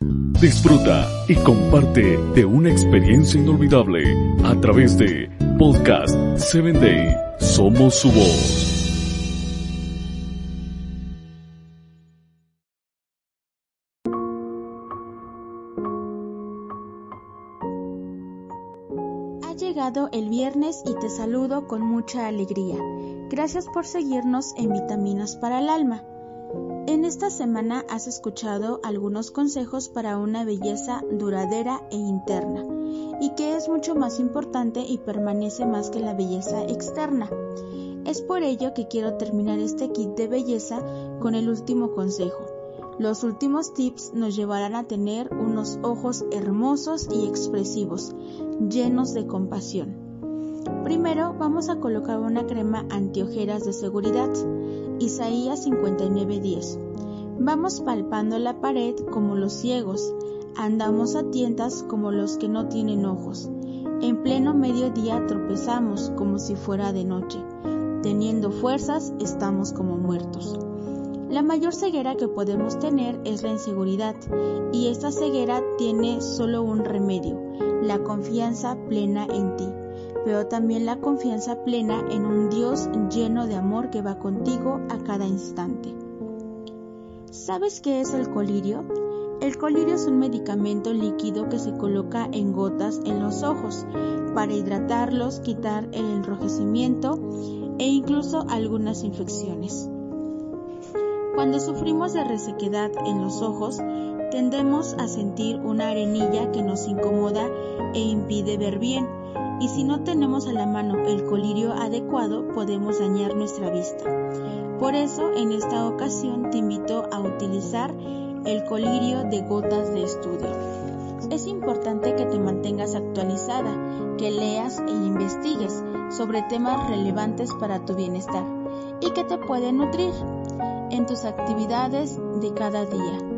Disfruta y comparte de una experiencia inolvidable a través de Podcast 7 Day. Somos su voz. Ha llegado el viernes y te saludo con mucha alegría. Gracias por seguirnos en Vitaminas para el Alma. En esta semana has escuchado algunos consejos para una belleza duradera e interna, y que es mucho más importante y permanece más que la belleza externa. Es por ello que quiero terminar este kit de belleza con el último consejo. Los últimos tips nos llevarán a tener unos ojos hermosos y expresivos, llenos de compasión. Primero vamos a colocar una crema antiojeras de seguridad. Isaías 59:10. Vamos palpando la pared como los ciegos, andamos a tientas como los que no tienen ojos. En pleno mediodía tropezamos como si fuera de noche. Teniendo fuerzas estamos como muertos. La mayor ceguera que podemos tener es la inseguridad y esta ceguera tiene solo un remedio, la confianza plena en ti pero también la confianza plena en un Dios lleno de amor que va contigo a cada instante. ¿Sabes qué es el colirio? El colirio es un medicamento líquido que se coloca en gotas en los ojos para hidratarlos, quitar el enrojecimiento e incluso algunas infecciones. Cuando sufrimos de resequedad en los ojos, tendemos a sentir una arenilla que nos incomoda e impide ver bien y si no tenemos a la mano el colirio adecuado podemos dañar nuestra vista. Por eso en esta ocasión te invito a utilizar el colirio de gotas de estudio. Es importante que te mantengas actualizada, que leas e investigues sobre temas relevantes para tu bienestar y que te pueden nutrir en tus actividades de cada día.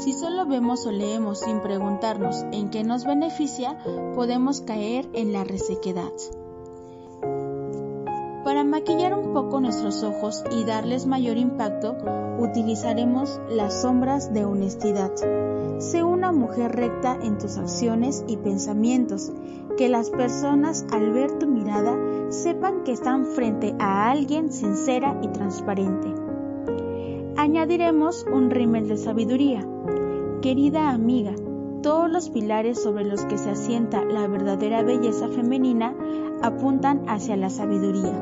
Si solo vemos o leemos sin preguntarnos en qué nos beneficia, podemos caer en la resequedad. Para maquillar un poco nuestros ojos y darles mayor impacto, utilizaremos las sombras de honestidad. Sé una mujer recta en tus acciones y pensamientos, que las personas al ver tu mirada sepan que están frente a alguien sincera y transparente. Añadiremos un rímel de sabiduría. Querida amiga, todos los pilares sobre los que se asienta la verdadera belleza femenina apuntan hacia la sabiduría.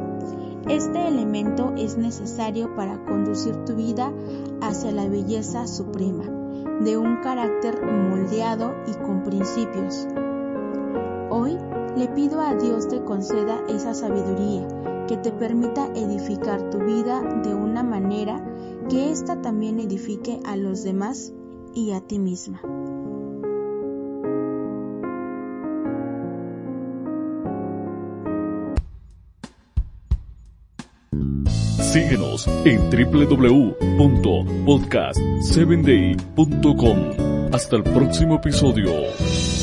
Este elemento es necesario para conducir tu vida hacia la belleza suprema, de un carácter moldeado y con principios. Hoy le pido a Dios te conceda esa sabiduría que te permita edificar tu vida de una manera que ésta también edifique a los demás y a ti misma. Síguenos en www.podcast7day.com. Hasta el próximo episodio.